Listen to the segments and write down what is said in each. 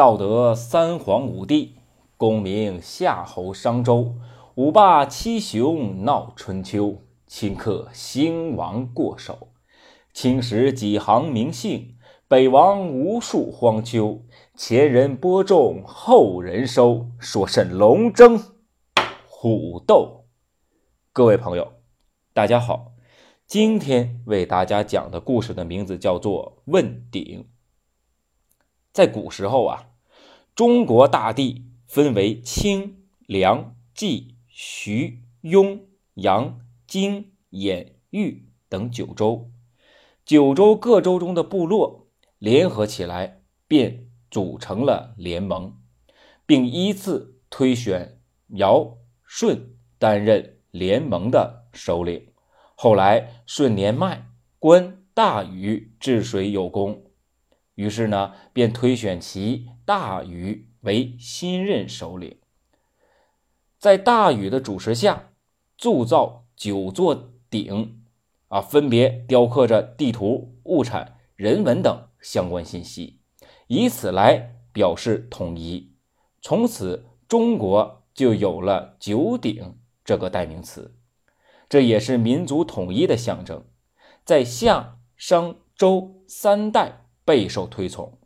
道德三皇五帝，功名夏侯商周，五霸七雄闹春秋，顷刻兴亡过手。青史几行名姓，北亡无数荒丘。前人播种，后人收，说甚龙争虎斗？各位朋友，大家好，今天为大家讲的故事的名字叫做《问鼎》。在古时候啊，中国大地分为清、凉、冀、徐、雍、阳、荆、兖、豫等九州。九州各州中的部落联合起来，便组成了联盟，并依次推选尧、舜担任联盟的首领。后来，舜年迈，观大禹治水有功。于是呢，便推选其大禹为新任首领。在大禹的主持下，铸造九座鼎，啊，分别雕刻着地图、物产、人文等相关信息，以此来表示统一。从此，中国就有了九鼎这个代名词，这也是民族统一的象征。在夏、商、周三代。备受推崇。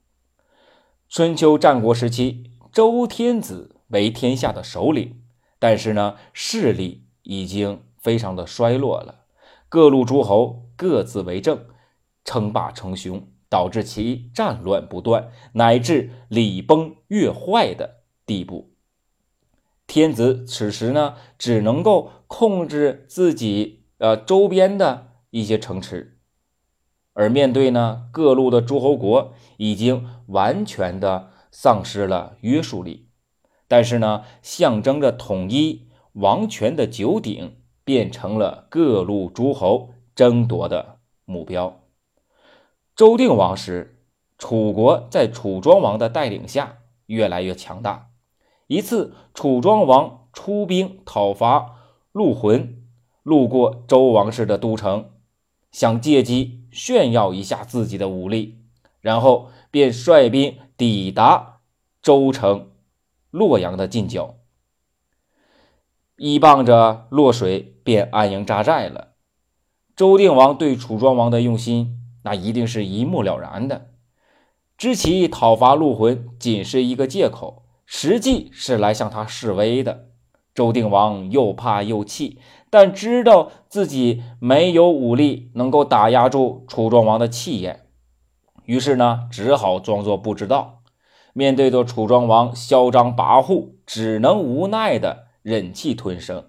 春秋战国时期，周天子为天下的首领，但是呢，势力已经非常的衰落了，各路诸侯各自为政，称霸称雄，导致其战乱不断，乃至礼崩乐坏的地步。天子此时呢，只能够控制自己呃周边的一些城池。而面对呢，各路的诸侯国已经完全的丧失了约束力，但是呢，象征着统一王权的九鼎变成了各路诸侯争夺的目标。周定王时，楚国在楚庄王的带领下越来越强大。一次，楚庄王出兵讨伐陆浑，路过周王室的都城，想借机。炫耀一下自己的武力，然后便率兵抵达周城洛阳的近郊，依傍着洛水，便安营扎寨了。周定王对楚庄王的用心，那一定是一目了然的。知其讨伐陆浑仅是一个借口，实际是来向他示威的。周定王又怕又气，但知道自己没有武力能够打压住楚庄王的气焰，于是呢，只好装作不知道。面对着楚庄王嚣张跋扈，只能无奈的忍气吞声，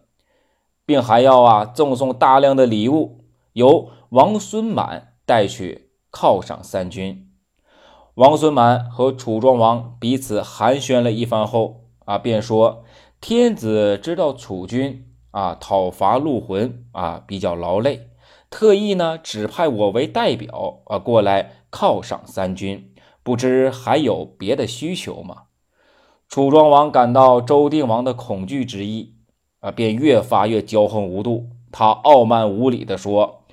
并还要啊赠送大量的礼物，由王孙满带去犒赏三军。王孙满和楚庄王彼此寒暄了一番后啊，便说。天子知道楚军啊讨伐陆浑啊比较劳累，特意呢指派我为代表啊过来犒赏三军，不知还有别的需求吗？楚庄王感到周定王的恐惧之意啊，便越发越骄横无度。他傲慢无礼地说：“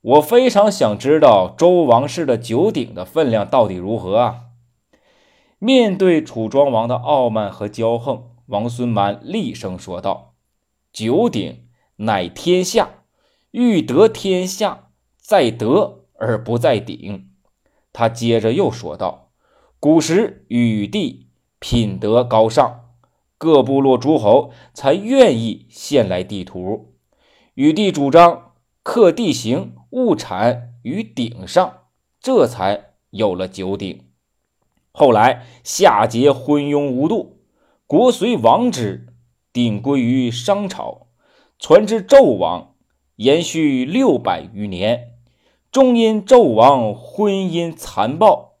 我非常想知道周王室的九鼎的分量到底如何啊！”面对楚庄王的傲慢和骄横。王孙满厉声说道：“九鼎乃天下，欲得天下，在德而不在鼎。”他接着又说道：“古时禹帝品德高尚，各部落诸侯才愿意献来地图。禹帝主张刻地形物产于鼎上，这才有了九鼎。后来夏桀昏庸无度。”国虽亡之，鼎归于商朝，传至纣王，延续六百余年，终因纣王婚姻残暴，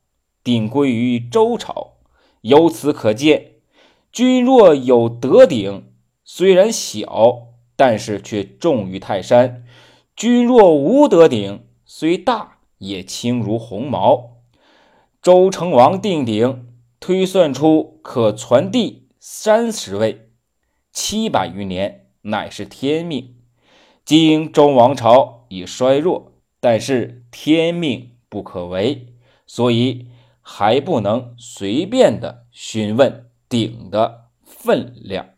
鼎归于周朝。由此可见，君若有德鼎，虽然小，但是却重于泰山；君若无德鼎，虽大，也轻如鸿毛。周成王定鼎，推算出可传递。三十位，七百余年，乃是天命。今周王朝已衰弱，但是天命不可违，所以还不能随便的询问鼎的分量。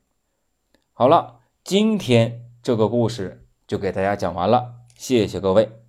好了，今天这个故事就给大家讲完了，谢谢各位。